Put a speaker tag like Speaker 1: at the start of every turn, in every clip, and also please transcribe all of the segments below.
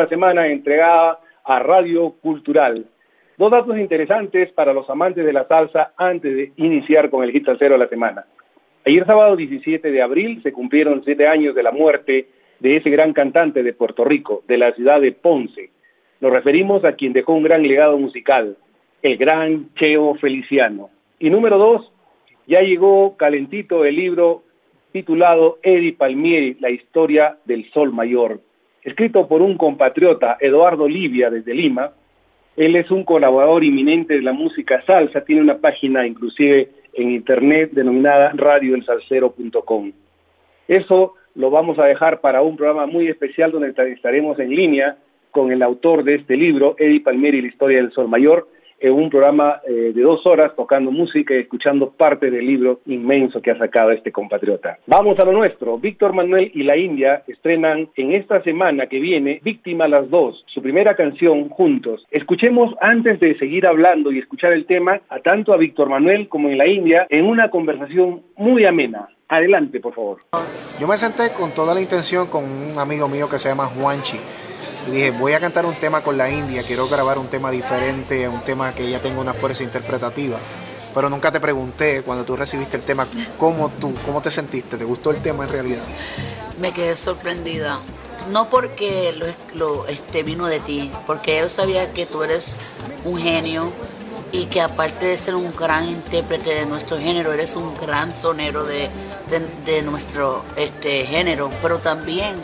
Speaker 1: una semana entregada a Radio Cultural. Dos datos interesantes para los amantes de la salsa antes de iniciar con el hit salsero de la semana. Ayer sábado 17 de abril se cumplieron siete años de la muerte de ese gran cantante de Puerto Rico, de la ciudad de Ponce. Nos referimos a quien dejó un gran legado musical, el gran Cheo Feliciano. Y número dos, ya llegó calentito el libro titulado Eddie Palmieri, la historia del Sol Mayor, escrito por un compatriota, Eduardo Livia, desde Lima. Él es un colaborador inminente de la música salsa, tiene una página inclusive en internet denominada radioelsalcero.com. Eso lo vamos a dejar para un programa muy especial donde estaremos en línea con el autor de este libro, Eddie Palmieri, la historia del Sol Mayor, en un programa eh, de dos horas tocando música y escuchando parte del libro inmenso que ha sacado este compatriota. Vamos a lo nuestro. Víctor Manuel y la India estrenan en esta semana que viene Víctima las dos, su primera canción juntos. Escuchemos antes de seguir hablando y escuchar el tema a tanto a Víctor Manuel como en la India en una conversación muy amena. Adelante, por favor.
Speaker 2: Yo me senté con toda la intención con un amigo mío que se llama Juanchi y dije, voy a cantar un tema con la India, quiero grabar un tema diferente, un tema que ya tenga una fuerza interpretativa. Pero nunca te pregunté cuando tú recibiste el tema, ¿cómo tú, cómo te sentiste? ¿Te gustó el tema en realidad?
Speaker 3: Me quedé sorprendida. No porque lo, este, vino de ti, porque yo sabía que tú eres un genio y que aparte de ser un gran intérprete de nuestro género, eres un gran sonero de, de, nuestro este, género, pero también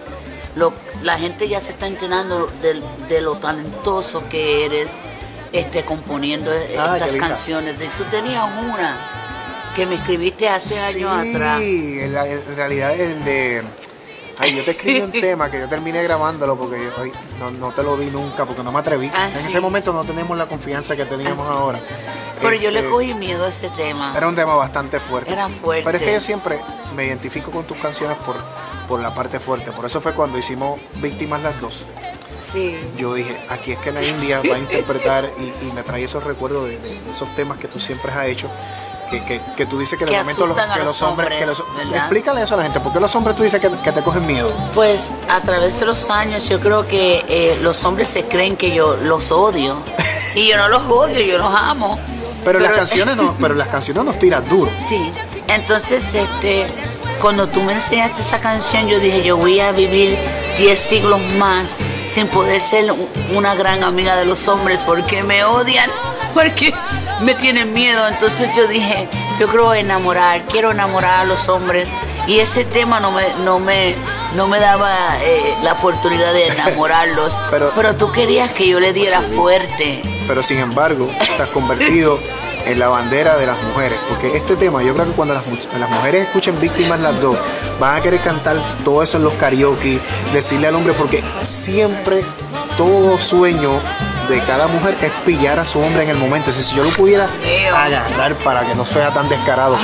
Speaker 3: la gente ya se está enterando de, lo talentoso que eres este, componiendo estas canciones. Y tú tenías una que me escribiste hace años atrás.
Speaker 2: Sí, en, realidad el de... Ay, yo te escribí un tema que yo terminé grabándolo porque yo no, te lo di nunca porque no me atreví. Ah, en ese momento no tenemos la confianza que teníamos ah, ahora.
Speaker 3: Pero yo le este, cogí miedo a ese tema.
Speaker 2: Era un tema bastante fuerte.
Speaker 3: Era fuerte.
Speaker 2: Pero es que yo siempre me identifico con tus canciones por por la parte fuerte. Por eso fue cuando hicimos Víctimas las dos.
Speaker 3: Sí.
Speaker 2: Yo dije, aquí es que la India va a interpretar y, me trae esos recuerdos de, esos temas que tú siempre has hecho. Que, que, tú dices que de momento los, que los hombres, explícale eso a la gente, ¿por qué los hombres tú dices que, te cogen miedo?
Speaker 3: Pues a través de los años yo creo que eh, los hombres se creen que yo los odio y yo no los odio, yo los amo.
Speaker 2: Pero, las canciones no, pero las canciones nos tiran duro.
Speaker 3: Sí, entonces este cuando tú me enseñaste esa canción, yo dije, yo voy a vivir 10 siglos más sin poder ser una gran amiga de los hombres porque me odian, porque me tienen miedo. Entonces yo dije, yo creo enamorar, quiero enamorar a los hombres. Y ese tema no me, no me, no me daba eh, la oportunidad de enamorarlos. pero, pero tú querías que yo le diera fuerte.
Speaker 2: Pero sin embargo, estás convertido en la bandera de las mujeres. Porque este tema, yo creo que cuando las, las mujeres escuchen víctimas las dos, van a querer cantar todo eso en los karaoke, decirle al hombre, porque siempre todo sueño de cada mujer es pillar a su hombre en el momento. si yo lo pudiera agarrar para que no sea tan descarado.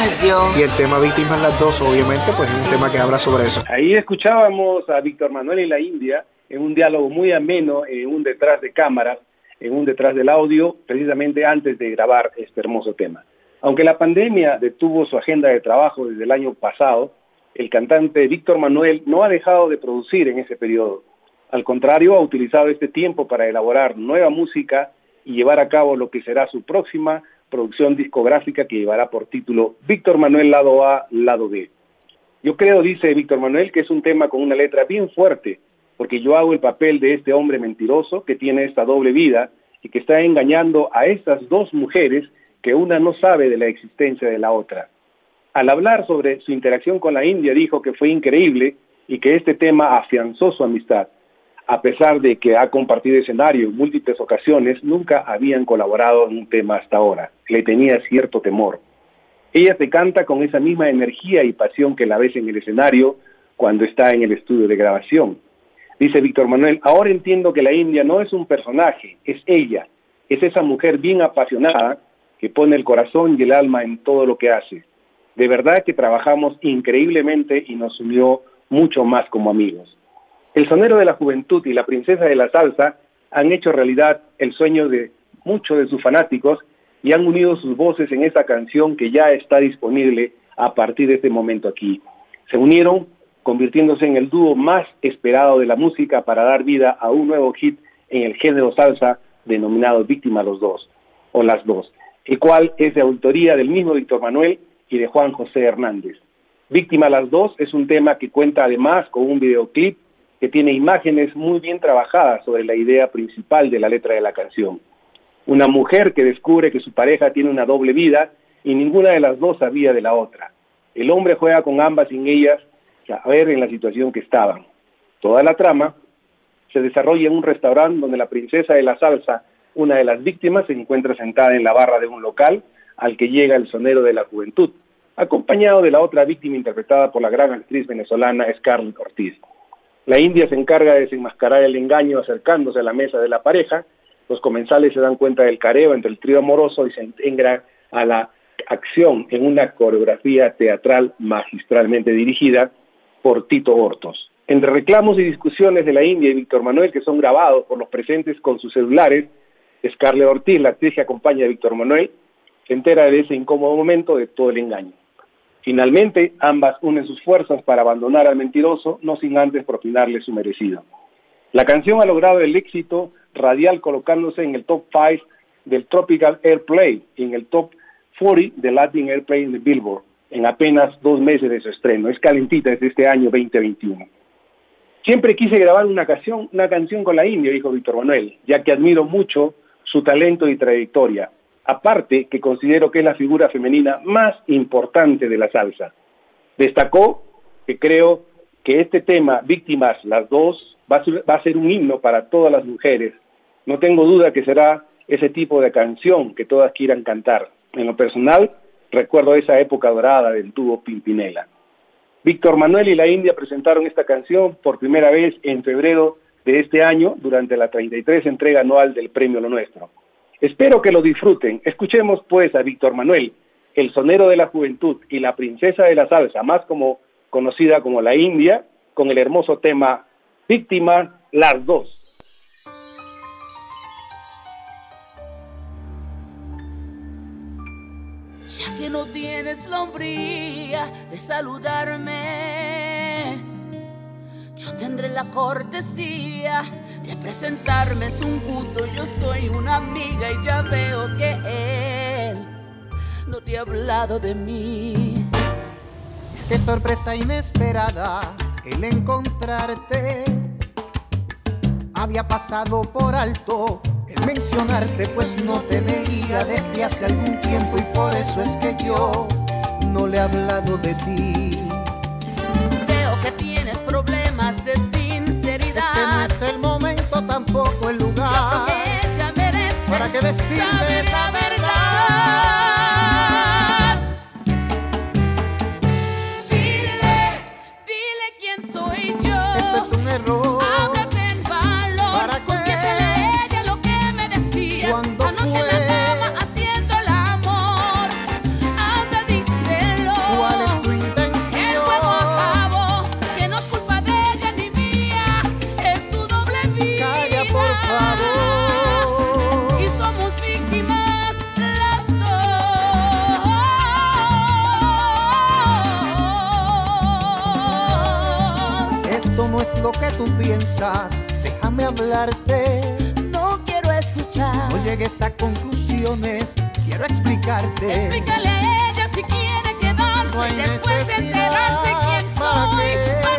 Speaker 2: y el tema Víctimas las dos, obviamente, pues es un tema que habla sobre eso.
Speaker 1: Ahí escuchábamos a Víctor Manuel y la India en un diálogo muy ameno, en un detrás de cámaras, en un detrás del audio precisamente antes de grabar este hermoso tema. Aunque la pandemia detuvo su agenda de trabajo desde el año pasado, el cantante Víctor Manuel no ha dejado de producir en ese periodo. Al contrario, ha utilizado este tiempo para elaborar nueva música y llevar a cabo lo que será su próxima producción discográfica que llevará por título Víctor Manuel lado A, lado B. Yo creo, dice Víctor Manuel, que es un tema con una letra bien fuerte, porque yo hago el papel de este hombre mentiroso que tiene esta doble vida y que está engañando a estas dos mujeres que una no sabe de la existencia de la otra. Al hablar sobre su interacción con la India dijo que fue increíble y que este tema afianzó su amistad. A pesar de que ha compartido escenario en múltiples ocasiones, nunca habían colaborado en un tema hasta ahora. Le tenía cierto temor. Ella te canta con esa misma energía y pasión que la ves en el escenario cuando está en el estudio de grabación. Dice Víctor Manuel, ahora entiendo que la India no es un personaje, es ella, es esa mujer bien apasionada que pone el corazón y el alma en todo lo que hace. De verdad que trabajamos increíblemente y nos unió mucho más como amigos. El sonero de la juventud y la princesa de la salsa han hecho realidad el sueño de muchos de sus fanáticos y han unido sus voces en esta canción que ya está disponible a partir de este momento aquí. Se unieron convirtiéndose en el dúo más esperado de la música para dar vida a un nuevo hit en el género salsa denominado Víctima los Dos, o Las Dos, el cual es de autoría del mismo Víctor Manuel y de Juan José Hernández. Víctima las Dos es un tema que cuenta además con un videoclip que tiene imágenes muy bien trabajadas sobre la idea principal de la letra de la canción. Una mujer que descubre que su pareja tiene una doble vida y ninguna de las dos sabía de la otra. El hombre juega con ambas sin ellas saber en la situación que estaban. Toda la trama se desarrolla en un restaurante donde la princesa de la salsa, una de las víctimas, se encuentra sentada en la barra de un local al que llega el sonero de la juventud, acompañado de la otra víctima interpretada por la gran actriz venezolana Scarlett Ortiz. La India se encarga de desenmascarar el engaño acercándose a la mesa de la pareja. Los comensales se dan cuenta del careo entre el trío amoroso y se integra a la acción en una coreografía teatral magistralmente dirigida por Tito Hortos. Entre reclamos y discusiones de la India y Víctor Manuel, que son grabados por los presentes con sus celulares, Scarlett Ortiz, la actriz que acompaña a Víctor Manuel, se entera de ese incómodo momento de todo el engaño. Finalmente, ambas unen sus fuerzas para abandonar al mentiroso, no sin antes propinarle su merecido. La canción ha logrado el éxito radial colocándose en el top 5 del Tropical Airplay y en el top 40 del Latin Airplay de Billboard en apenas dos meses de su estreno. Es calentita desde este año 2021. Siempre quise grabar una canción, una canción con la India, dijo Víctor Manuel, ya que admiro mucho su talento y trayectoria. Aparte que considero que es la figura femenina más importante de la salsa. Destacó que creo que este tema, Víctimas, las dos, va a, ser, un himno para todas las mujeres. No tengo duda que será ese tipo de canción que todas quieran cantar. En lo personal, recuerdo esa época dorada del tubo Pimpinela. Víctor Manuel y la India presentaron esta canción por primera vez en febrero de este año durante la 33 entrega anual del Premio Lo Nuestro. Espero que lo disfruten. Escuchemos pues a Víctor Manuel, el sonero de la juventud y la princesa de la salsa, más como conocida como la India, con el hermoso tema Víctima las dos.
Speaker 4: que no tienes la hombría de saludarme. Yo tendré la cortesía presentarme, es un gusto, yo soy una amiga y ya veo que él no te ha hablado de mí.
Speaker 5: Qué sorpresa inesperada el encontrarte. Había pasado por alto mencionarte, pues no te veía desde hace algún tiempo y por eso es que yo no le he hablado de ti. Piensas, déjame hablarte.
Speaker 4: No quiero escuchar.
Speaker 5: No llegues a conclusiones, quiero explicarte.
Speaker 4: Explícale a ella si quiere quedarse después de enterarse quién soy.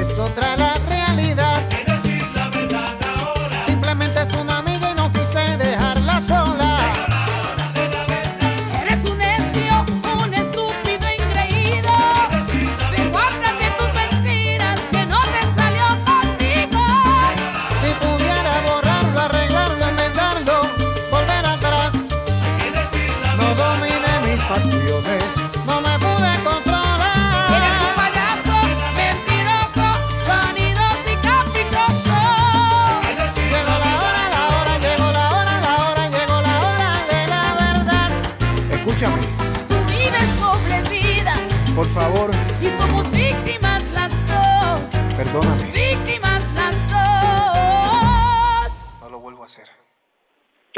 Speaker 6: Es
Speaker 5: otra la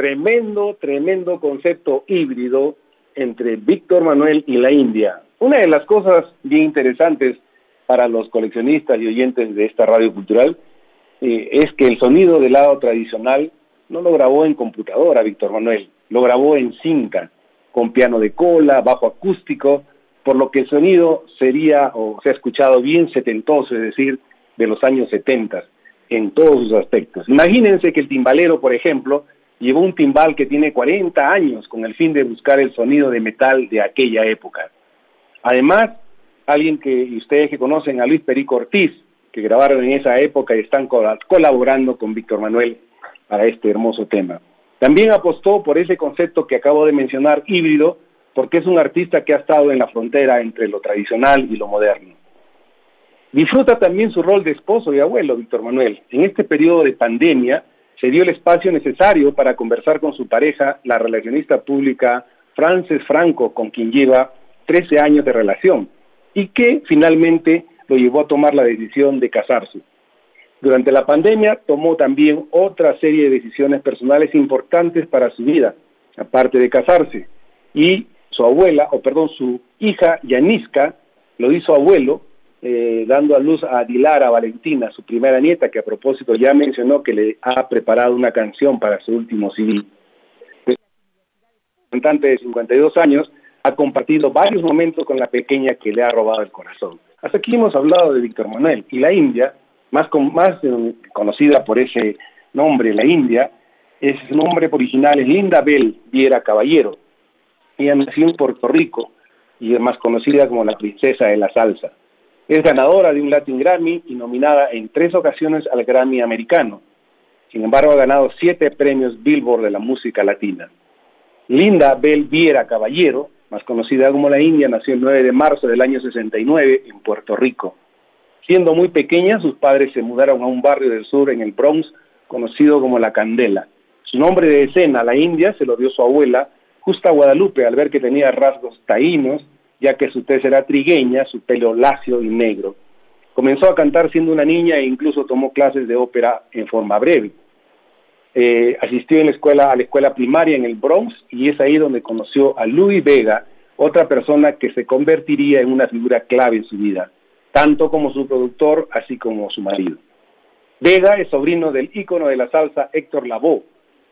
Speaker 1: Tremendo, tremendo concepto híbrido entre Víctor Manuel y la India. Una de las cosas bien interesantes para los coleccionistas y oyentes de esta radio cultural eh, es que el sonido del lado tradicional no lo grabó en computadora Víctor Manuel, lo grabó en cinta, con piano de cola, bajo acústico, por lo que el sonido sería o se ha escuchado bien setentoso, es decir, de los años 70 en todos sus aspectos. Imagínense que el timbalero, por ejemplo, llevó un timbal que tiene 40 años con el fin de buscar el sonido de metal de aquella época. Además, alguien que ustedes que conocen a Luis Perico Ortiz, que grabaron en esa época y están col- colaborando con Víctor Manuel para este hermoso tema. También apostó por ese concepto que acabo de mencionar, híbrido, porque es un artista que ha estado en la frontera entre lo tradicional y lo moderno. Disfruta también su rol de esposo y abuelo, Víctor Manuel. En este periodo de pandemia se dio el espacio necesario para conversar con su pareja, la relacionista pública Frances Franco, con quien lleva 13 años de relación, y que finalmente lo llevó a tomar la decisión de casarse. Durante la pandemia tomó también otra serie de decisiones personales importantes para su vida, aparte de casarse, y su abuela, o perdón, su hija Yaniska, lo hizo abuelo, eh, dando a luz a Dilara Valentina, su primera nieta, que a propósito ya mencionó que le ha preparado una canción para su último CD. Cantante de 52 años ha compartido varios momentos con la pequeña que le ha robado el corazón. Hasta aquí hemos hablado de Víctor Manuel y la India, más, más eh, conocida por ese nombre, la India, es, su nombre original es Linda Bell Viera Caballero. Ella nació en Puerto Rico y es más conocida como la princesa de la salsa. Es ganadora de un Latin Grammy y nominada en tres ocasiones al Grammy americano. Sin embargo, ha ganado siete premios Billboard de la música latina. Linda Bell Viera Caballero, más conocida como la India, nació el 9 de marzo del año 69 en Puerto Rico. Siendo muy pequeña, sus padres se mudaron a un barrio del sur en el Bronx, conocido como La Candela. Su nombre de escena, la India, se lo dio su abuela, Justa Guadalupe, al ver que tenía rasgos taínos, ya que su tez era trigueña, su pelo lacio y negro. Comenzó a cantar siendo una niña e incluso tomó clases de ópera en forma breve. Eh, asistió en la escuela, a la escuela primaria en el Bronx y es ahí donde conoció a Louis Vega, otra persona que se convertiría en una figura clave en su vida, tanto como su productor, así como su marido. Vega es sobrino del ícono de la salsa Héctor Lavoe.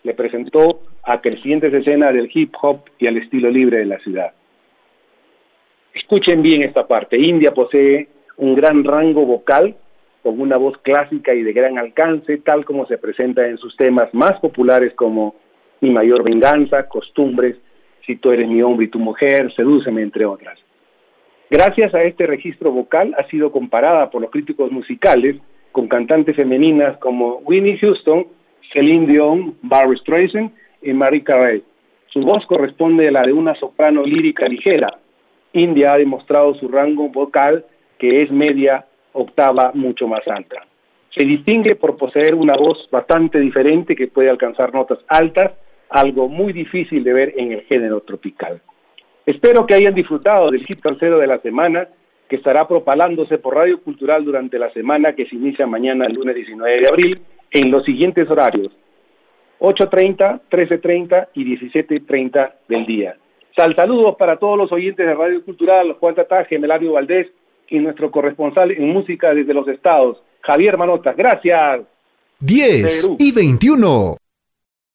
Speaker 1: Le presentó a crecientes escenas del hip hop y al estilo libre de la ciudad. Escuchen bien esta parte. India posee un gran rango vocal con una voz clásica y de gran alcance, tal como se presenta en sus temas más populares como Mi mayor venganza, Costumbres, Si tú eres mi hombre y tu mujer, Sedúceme, entre otras. Gracias a este registro vocal ha sido comparada por los críticos musicales con cantantes femeninas como Winnie Houston, Celine Dion, Barbra Streisand y Marie Carey. Su voz corresponde a la de una soprano lírica ligera. India ha demostrado su rango vocal que es media octava mucho más alta. Se distingue por poseer una voz bastante diferente que puede alcanzar notas altas algo muy difícil de ver en el género tropical. Espero que hayan disfrutado del hit tercero de la semana, que estará propalándose por Radio Cultural durante la semana que se inicia mañana, el lunes 19 de abril, en los siguientes horarios, 8.30, 13.30 y 17.30 del día. Sal saludos para todos los oyentes de Radio Cultural, Juan Tataje, Melario Valdés y nuestro corresponsal en música desde los estados, Javier Manotas. Gracias.
Speaker 7: 10 y 21.